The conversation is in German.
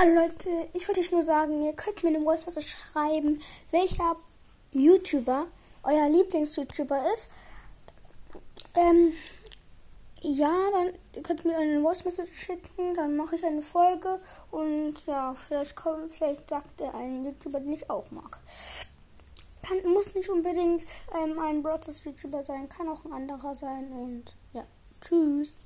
Hallo Leute, ich wollte euch nur sagen, ihr könnt mir eine Voice Message schreiben, welcher YouTuber euer Lieblings-YouTuber ist. Ähm, ja, dann könnt ihr mir eine Voice Message schicken, dann mache ich eine Folge und ja, vielleicht kommt, vielleicht sagt er einen YouTuber, den ich auch mag. Kann, muss nicht unbedingt ähm, ein Broadcast YouTuber sein, kann auch ein anderer sein und ja, tschüss.